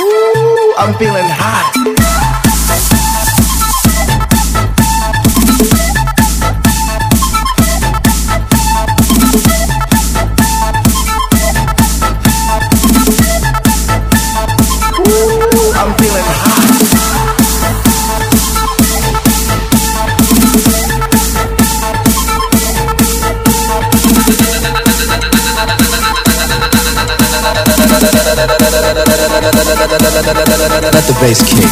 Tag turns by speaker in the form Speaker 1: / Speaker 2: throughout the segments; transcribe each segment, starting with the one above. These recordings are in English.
Speaker 1: Ooh, I'm feeling hot.
Speaker 2: Let the bass kick.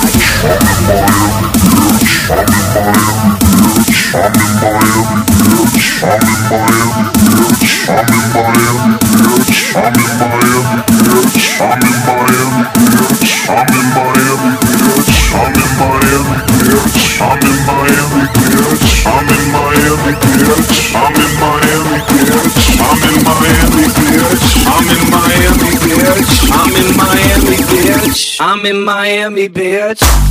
Speaker 3: In Miami, bitch.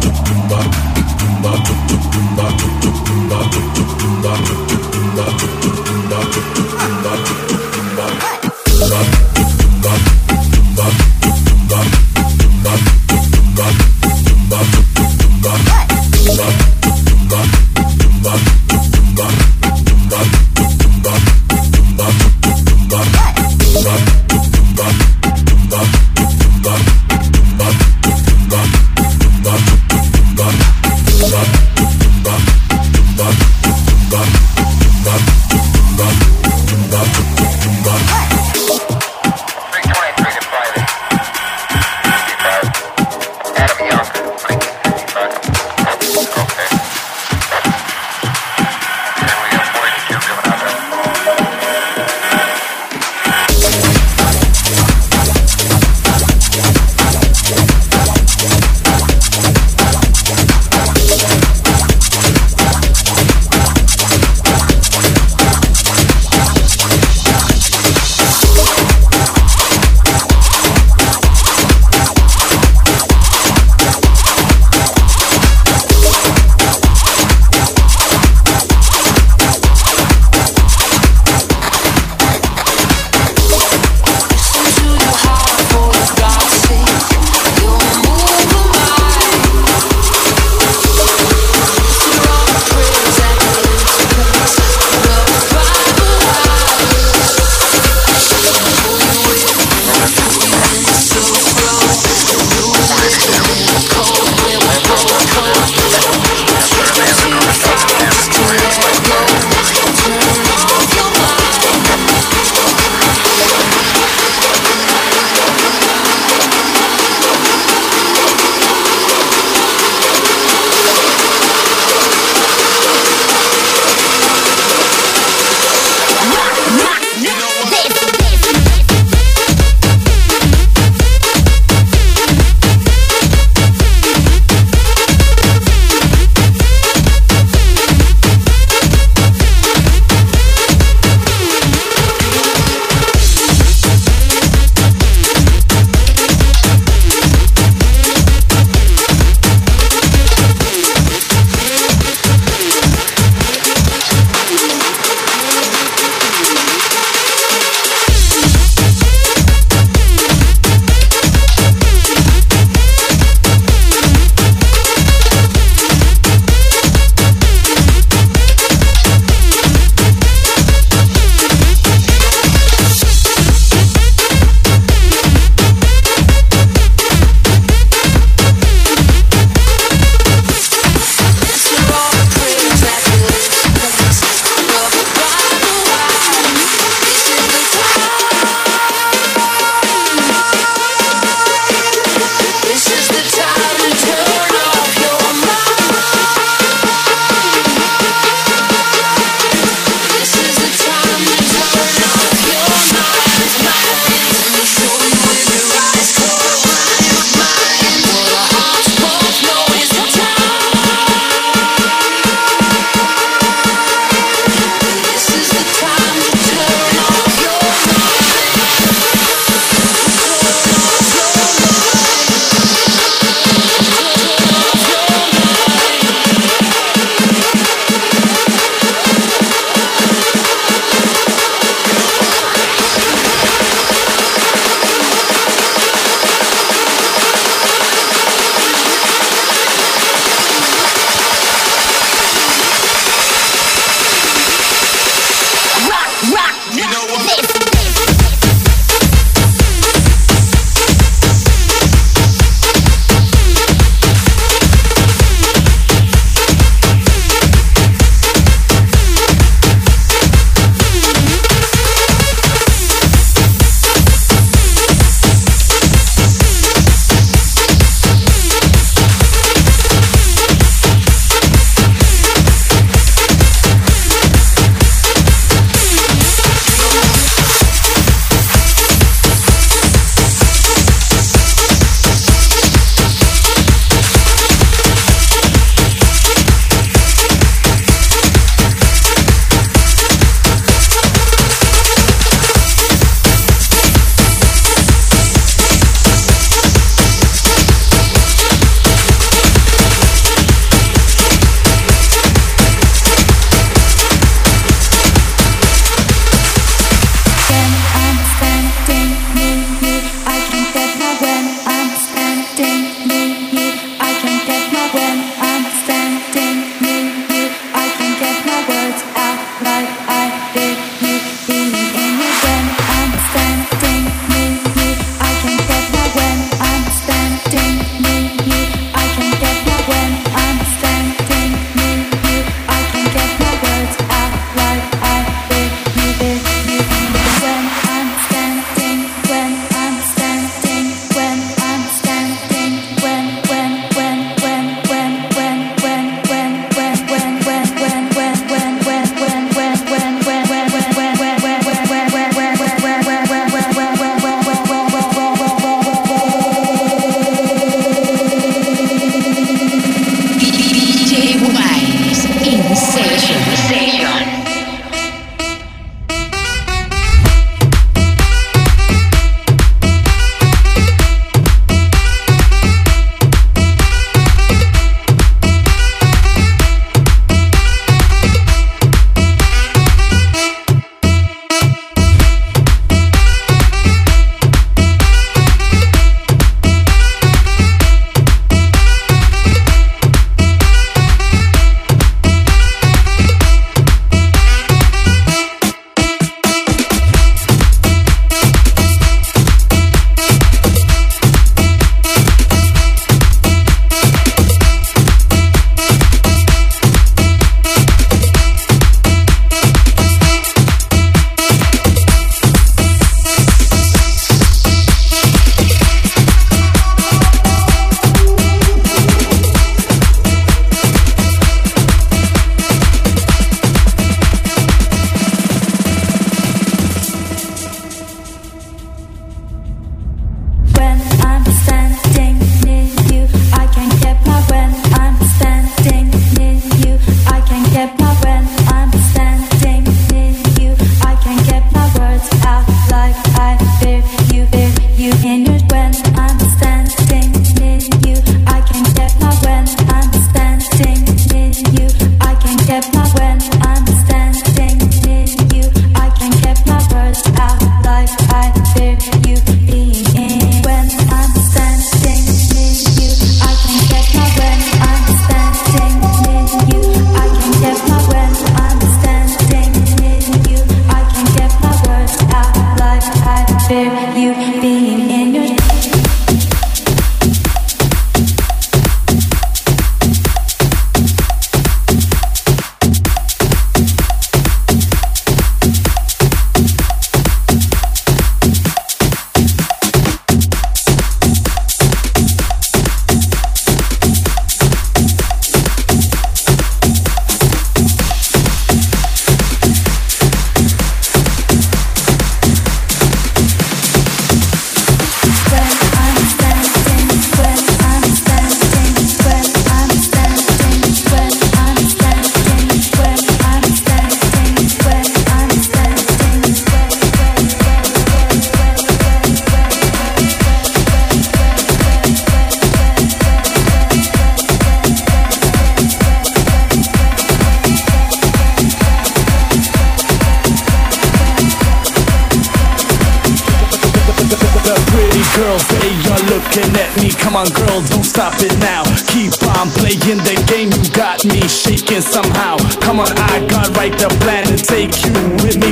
Speaker 4: Bop, bop,
Speaker 5: bop.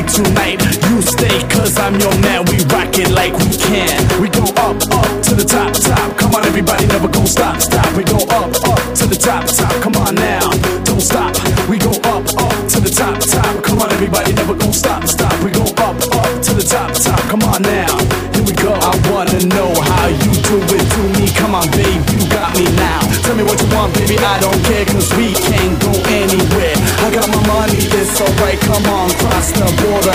Speaker 5: tonight. You stay,
Speaker 6: cause I'm your man. We rock it like we can. We go up, up to the top, top. Come on, everybody, never gonna stop, stop. We go up, up to the top, top. Come on now, don't stop. We go up, up to the top, top. Come on, everybody, never gonna stop, stop. We go up, up to the top, top. Come on now, here we
Speaker 7: go. I wanna know how you do it through me. Come on, babe, you got me now. Tell me what you want, baby,
Speaker 1: I don't care, cause we can go. Right, come on, cross the border.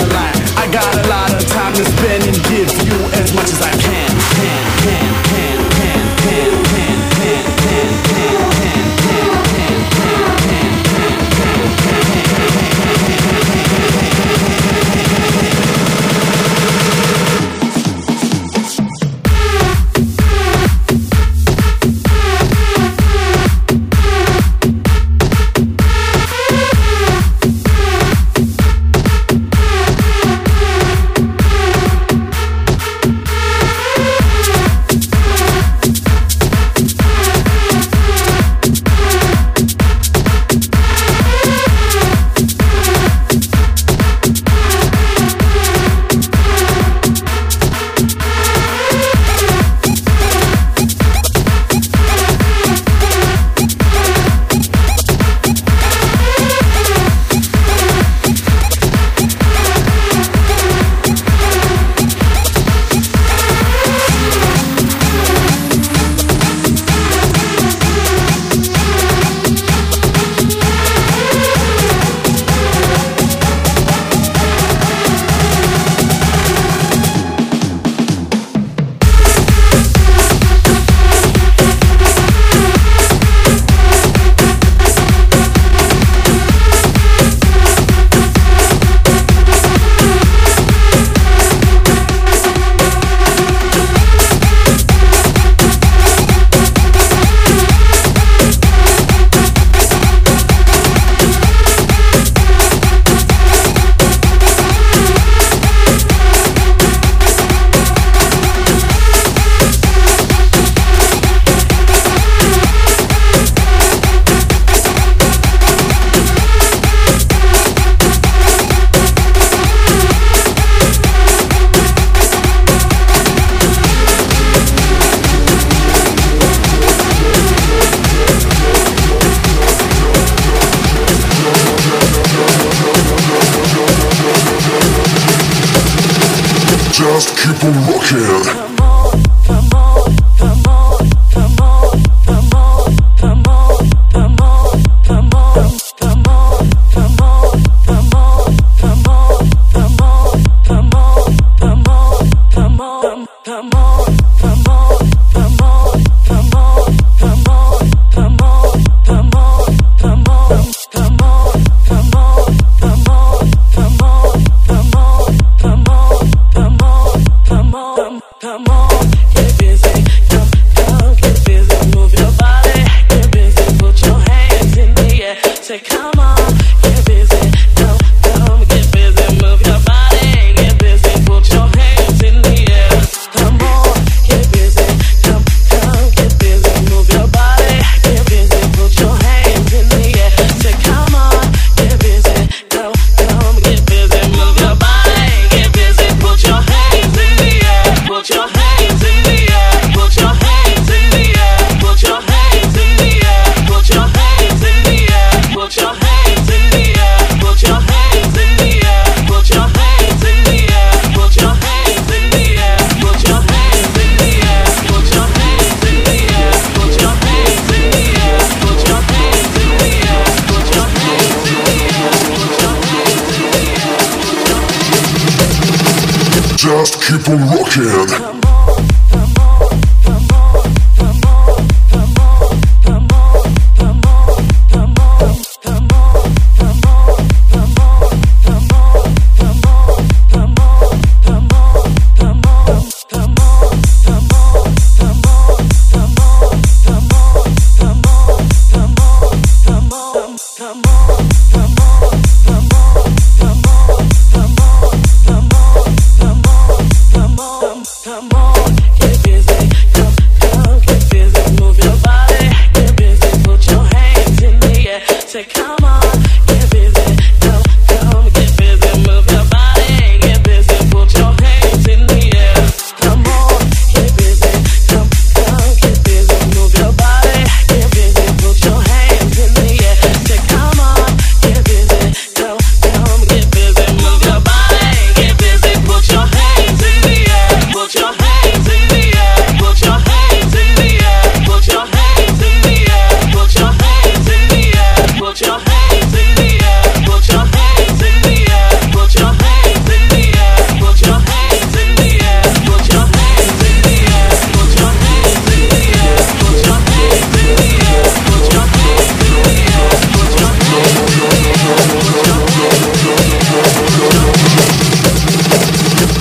Speaker 1: can.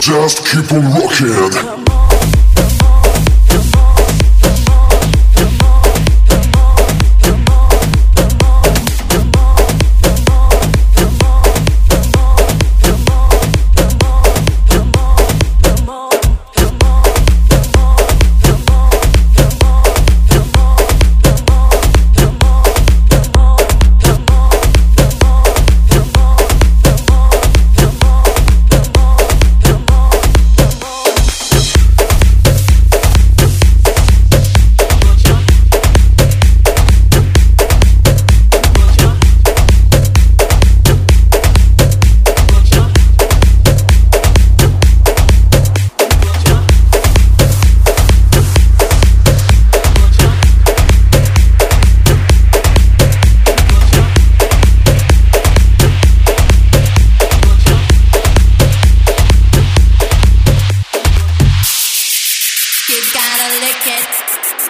Speaker 1: Keep on rocking.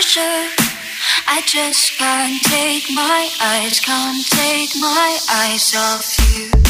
Speaker 1: pressure. I
Speaker 8: just can't
Speaker 9: take my eyes, can't take my eyes off you.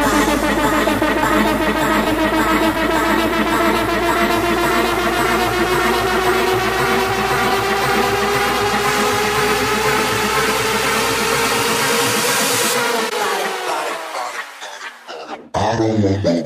Speaker 9: yeah.